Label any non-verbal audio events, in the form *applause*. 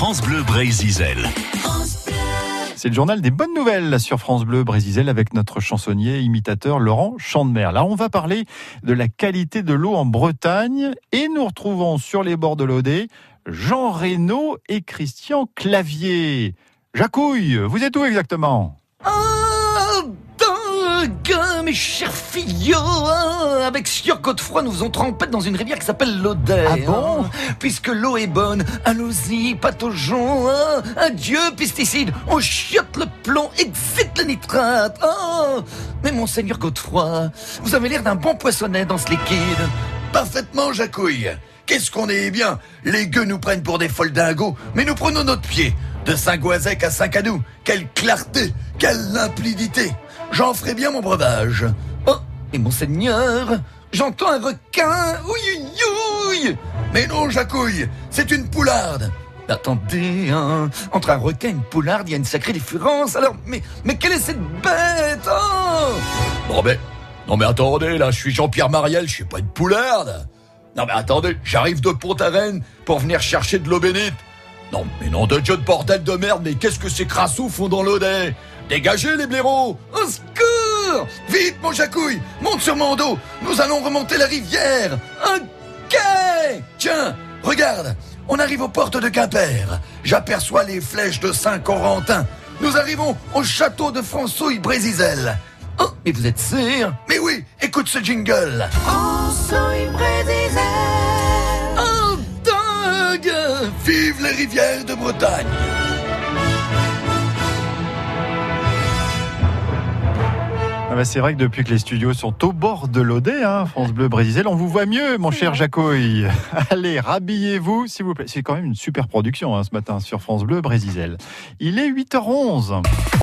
France Bleu Brésil. C'est le journal des bonnes nouvelles sur France Bleu Brésil avec notre chansonnier imitateur Laurent Chandemer. Là, on va parler de la qualité de l'eau en Bretagne et nous retrouvons sur les bords de l'Odé Jean Reynaud et Christian Clavier. Jacouille, vous êtes où exactement? Oh, mes chers filles hein. Avec Sieur Godefroy, nous faisons trempette dans une rivière qui s'appelle l'Odet. Ah bon hein. Puisque l'eau est bonne, allons-y, pataugeons. Hein. Adieu, pesticides, on chiotte le plomb, exit le nitrate. Oh. Mais monseigneur Godefroy, vous avez l'air d'un bon poissonnet dans ce liquide. Parfaitement, Jacouille. Qu'est-ce qu'on est bien? Les gueux nous prennent pour des folles dingos, mais nous prenons notre pied. De Saint-Goisec à Saint-Cadou, quelle clarté, quelle limpidité J'en ferai bien mon breuvage. Oh, et monseigneur, j'entends un requin. Oui, oui. Mais non, Jacouille, c'est une poularde. Attendez, hein. entre un requin et une poularde, il y a une sacrée différence. Alors, mais, quelle est cette bête oh? Non mais, non mais attendez, là, je suis Jean-Pierre Mariel, je suis pas une poularde. Non mais attendez, j'arrive de Pont-Aven pour venir chercher de l'eau bénite. Non, mais non de Dieu de bordel de merde, mais qu'est-ce que ces crassous font dans l'Audet Dégagez les blaireaux. Au secours. Vite, mon jacouille. Monte sur mon dos. Nous allons remonter la rivière. Ok. Tiens, regarde. On arrive aux portes de Quimper. J'aperçois les flèches de Saint-Corentin. Nous arrivons au château de François Brézizel. Oh, mais vous êtes sûr? Mais oui, écoute ce jingle. Oh, de Bretagne Ah bah, C'est vrai que depuis que les studios sont au bord de l'Odé, hein, France Bleu Brésil, on vous voit mieux, mon cher Jacouille. *laughs* Allez, rhabillez-vous, s'il vous plaît. C'est quand même une super production hein, ce matin sur France Bleu Brésil. Il est 8h11.